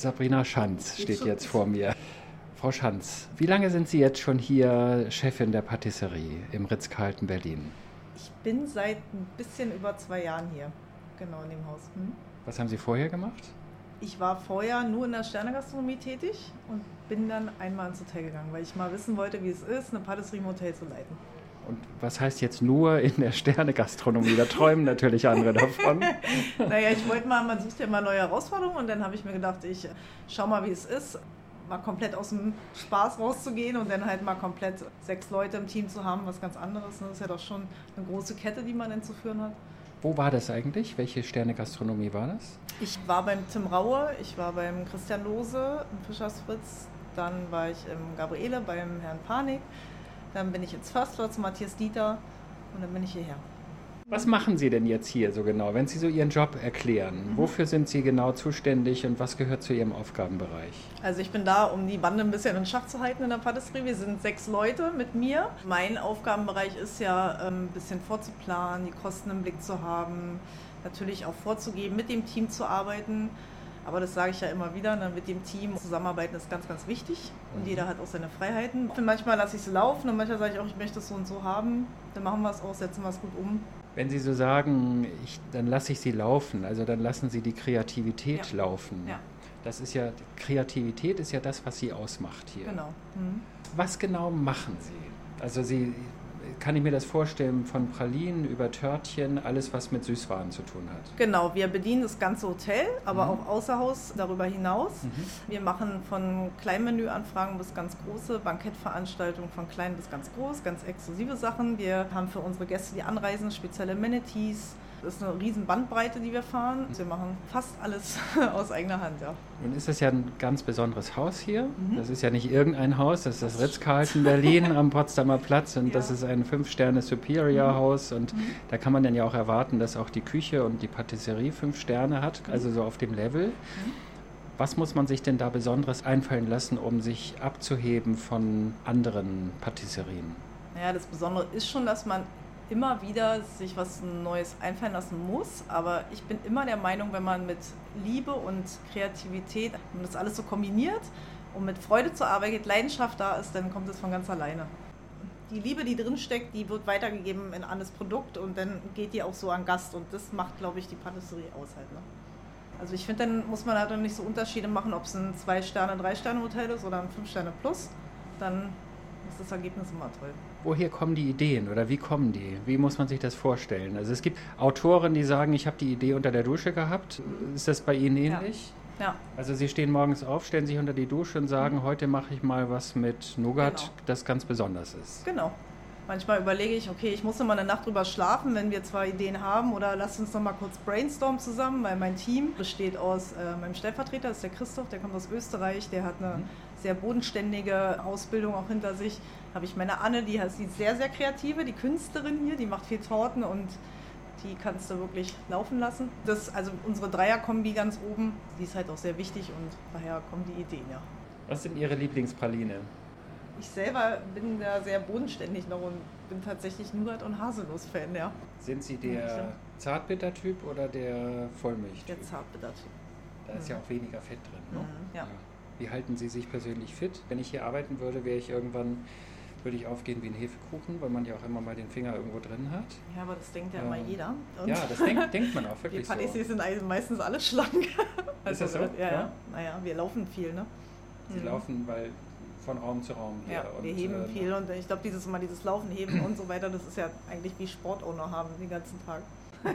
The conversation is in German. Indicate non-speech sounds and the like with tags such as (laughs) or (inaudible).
Sabrina Schanz steht jetzt vor mir. Frau Schanz, wie lange sind Sie jetzt schon hier Chefin der Patisserie im Ritz-Carlton Berlin? Ich bin seit ein bisschen über zwei Jahren hier, genau in dem Haus. Hm? Was haben Sie vorher gemacht? Ich war vorher nur in der Sternegastronomie tätig und bin dann einmal ins Hotel gegangen, weil ich mal wissen wollte, wie es ist, eine Patisserie im Hotel zu leiten. Und was heißt jetzt nur in der Sternegastronomie? Da träumen natürlich andere davon. (laughs) naja, ich wollte mal, man sucht ja immer neue Herausforderungen und dann habe ich mir gedacht, ich schau mal, wie es ist, mal komplett aus dem Spaß rauszugehen und dann halt mal komplett sechs Leute im Team zu haben, was ganz anderes. Das ist ja doch schon eine große Kette, die man dann zu führen hat. Wo war das eigentlich? Welche Sterne-Gastronomie war das? Ich war beim Tim Raue, ich war beim Christian Lose im Fischers Fritz, dann war ich im Gabriele beim Herrn Panik, dann bin ich ins First Floor zu Matthias Dieter und dann bin ich hierher. Was machen Sie denn jetzt hier so genau, wenn Sie so Ihren Job erklären? Mhm. Wofür sind Sie genau zuständig und was gehört zu Ihrem Aufgabenbereich? Also ich bin da, um die Bande ein bisschen in Schach zu halten in der Patisserie. Wir sind sechs Leute mit mir. Mein Aufgabenbereich ist ja, ähm, ein bisschen vorzuplanen, die Kosten im Blick zu haben, natürlich auch vorzugeben, mit dem Team zu arbeiten. Aber das sage ich ja immer wieder, ne? mit dem Team zusammenarbeiten ist ganz, ganz wichtig und mhm. jeder hat auch seine Freiheiten. Manchmal lasse ich es laufen und manchmal sage ich auch, ich möchte es so und so haben. Dann machen wir es auch, setzen wir es gut um. Wenn Sie so sagen, ich, dann lasse ich Sie laufen, also dann lassen Sie die Kreativität ja. laufen. Ja. Das ist ja, Kreativität ist ja das, was Sie ausmacht hier. Genau. Mhm. Was genau machen Sie? Also Sie kann ich mir das vorstellen, von Pralinen über Törtchen, alles, was mit Süßwaren zu tun hat. Genau, wir bedienen das ganze Hotel, aber mhm. auch außer Haus darüber hinaus. Mhm. Wir machen von Kleinmenüanfragen bis ganz große Bankettveranstaltungen, von klein bis ganz groß, ganz exklusive Sachen. Wir haben für unsere Gäste, die anreisen, spezielle Amenities. Das ist eine riesen Bandbreite, die wir fahren. Wir machen fast alles (laughs) aus eigener Hand, ja. Nun ist es ja ein ganz besonderes Haus hier. Mhm. Das ist ja nicht irgendein Haus, das ist das Ritz-Carlton (laughs) Berlin am Potsdamer Platz und ja. das ist ein Fünf-Sterne-Superior-Haus und mhm. da kann man dann ja auch erwarten, dass auch die Küche und die Patisserie fünf Sterne hat, mhm. also so auf dem Level. Mhm. Was muss man sich denn da Besonderes einfallen lassen, um sich abzuheben von anderen Patisserien? Ja, das Besondere ist schon, dass man immer wieder sich was Neues einfallen lassen muss. Aber ich bin immer der Meinung, wenn man mit Liebe und Kreativität und das alles so kombiniert und mit Freude zur Arbeit, Leidenschaft da ist, dann kommt es von ganz alleine. Die Liebe, die drin steckt, die wird weitergegeben in ein Produkt und dann geht die auch so an Gast. Und das macht, glaube ich, die Patisserie aus halt. Ne? Also ich finde, dann muss man halt nicht so Unterschiede machen, ob es ein Zwei-Sterne-, Drei-Sterne-Hotel ist oder ein Fünf-Sterne-Plus. Dann ist das Ergebnis immer toll. Woher kommen die Ideen oder wie kommen die? Wie muss man sich das vorstellen? Also es gibt Autoren, die sagen, ich habe die Idee unter der Dusche gehabt. Ist das bei Ihnen ähnlich? Ja. ja. Also Sie stehen morgens auf, stellen sich unter die Dusche und sagen, mhm. heute mache ich mal was mit Nougat, genau. das ganz besonders ist. Genau. Manchmal überlege ich, okay, ich muss noch mal eine Nacht drüber schlafen, wenn wir zwei Ideen haben oder lass uns noch mal kurz brainstormen zusammen, weil mein Team besteht aus äh, meinem Stellvertreter, das ist der Christoph, der kommt aus Österreich, der hat eine mhm. sehr bodenständige Ausbildung auch hinter sich. Habe ich meine Anne, die ist sehr, sehr kreative, die Künstlerin hier, die macht viel Torten und die kannst du wirklich laufen lassen. Das, also unsere Dreierkombi ganz oben, die ist halt auch sehr wichtig und daher kommen die Ideen, ja. Was sind Ihre Lieblingspraline? Ich selber bin da sehr bodenständig noch und bin tatsächlich Nougat- und Haselnuss-Fan, ja. Sind Sie der Zartbitter-Typ oder der Vollmilch-Typ? Der Zartbitter-Typ. Da ist mhm. ja auch weniger Fett drin. Ne? Mhm, ja. ja. Wie halten Sie sich persönlich fit? Wenn ich hier arbeiten würde, wäre ich irgendwann würde ich aufgehen wie ein Hefekuchen, weil man ja auch immer mal den Finger irgendwo drin hat. Ja, aber das denkt ja ähm, immer jeder. Und ja, das denk, denkt man auch (laughs) wirklich Die Patissiers so. sind meistens alle schlank. Also, ist das so? Ja, ja. ja. Naja, wir laufen viel, ne? Sie mhm. laufen, weil von Raum zu Raum. Hier. Ja, wir und, heben äh, viel und ich glaube, dieses Mal dieses Laufen, Heben und so weiter, das ist ja eigentlich wie Sport auch noch haben den ganzen Tag. (laughs)